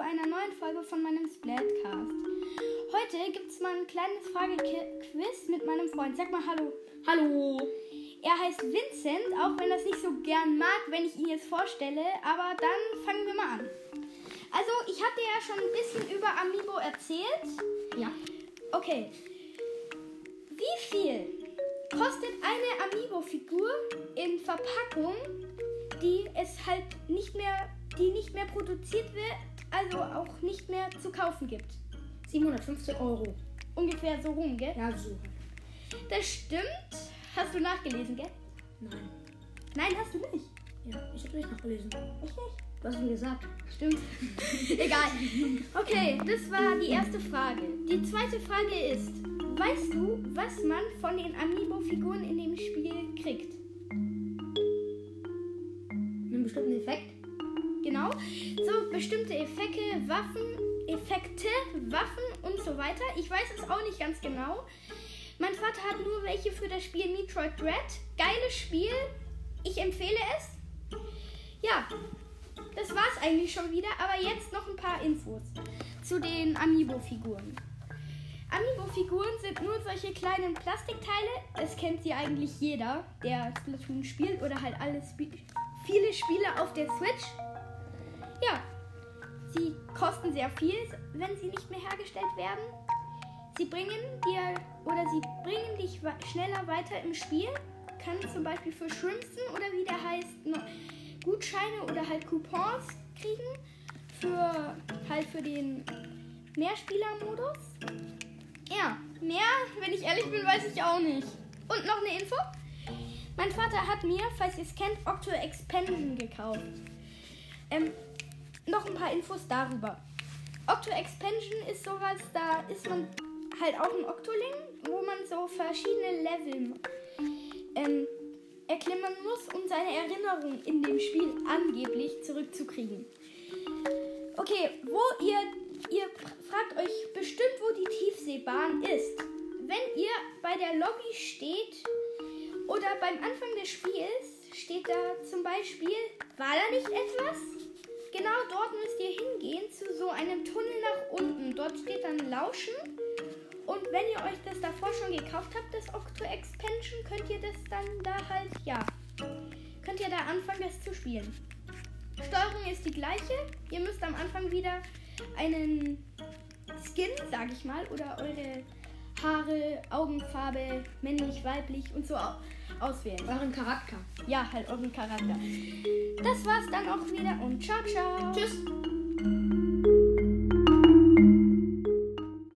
einer neuen Folge von meinem Splatcast. Heute gibt es mal ein kleines Fragequiz mit meinem Freund. Sag mal Hallo. Hallo. Er heißt Vincent, auch wenn das nicht so gern mag, wenn ich ihn jetzt vorstelle. Aber dann fangen wir mal an. Also, ich hatte ja schon ein bisschen über Amiibo erzählt. Ja. Okay. Wie viel kostet eine Amiibo-Figur in Verpackung, die es halt nicht mehr, die nicht mehr produziert wird, also auch nicht mehr zu kaufen gibt? 715 Euro. Ungefähr so rum, gell? Ja, so. Das stimmt. Hast du nachgelesen, gell? Nein. Nein, hast du nicht. Ja, ich habe nicht nachgelesen. Ich nicht. Du hast mir gesagt. Stimmt. Egal. Okay, das war die erste Frage. Die zweite Frage ist, weißt du, was man von den Amiibo-Figuren in dem Spiel kriegt? Einen bestimmten Effekt? Genau. So bestimmte Effekte, Waffen, Effekte, Waffen und so weiter. Ich weiß es auch nicht ganz genau. Mein Vater hat nur welche für das Spiel Metroid Dread. Geiles Spiel. Ich empfehle es. Ja, das war's eigentlich schon wieder. Aber jetzt noch ein paar Infos zu den Amiibo-Figuren. Amiibo-Figuren sind nur solche kleinen Plastikteile. Das kennt sie eigentlich jeder, der Splatoon spielt oder halt alle Sp viele Spiele auf der Switch. Ja, sie kosten sehr viel, wenn sie nicht mehr hergestellt werden. Sie bringen dir oder sie bringen dich schneller weiter im Spiel. Kann zum Beispiel für Shrimpson oder wie der heißt Gutscheine oder halt Coupons kriegen für halt für den Mehrspieler-Modus. Ja, mehr, wenn ich ehrlich bin, weiß ich auch nicht. Und noch eine Info. Mein Vater hat mir, falls ihr es kennt, Octo Expansion gekauft. Ähm, noch ein paar Infos darüber. Octo Expansion ist sowas, da ist man halt auch ein Octoling, wo man so verschiedene Level ähm, erklimmen muss, um seine Erinnerung in dem Spiel angeblich zurückzukriegen. Okay, wo ihr, ihr fragt euch bestimmt, wo die Tiefseebahn ist. Wenn ihr bei der Lobby steht oder beim Anfang des Spiels, steht da zum Beispiel, war da nicht etwas? Genau dort müsst ihr hingehen zu so einem Tunnel nach unten. Dort steht dann Lauschen. Und wenn ihr euch das davor schon gekauft habt, das Octo Expansion, könnt ihr das dann da halt, ja, könnt ihr da anfangen, das zu spielen. Steuerung ist die gleiche. Ihr müsst am Anfang wieder einen Skin, sag ich mal, oder eure Haare, Augenfarbe, männlich, weiblich und so auswählen. Euren Charakter. Ja, halt euren Charakter. Das war's dann auch wieder und ciao, ciao. Tschüss.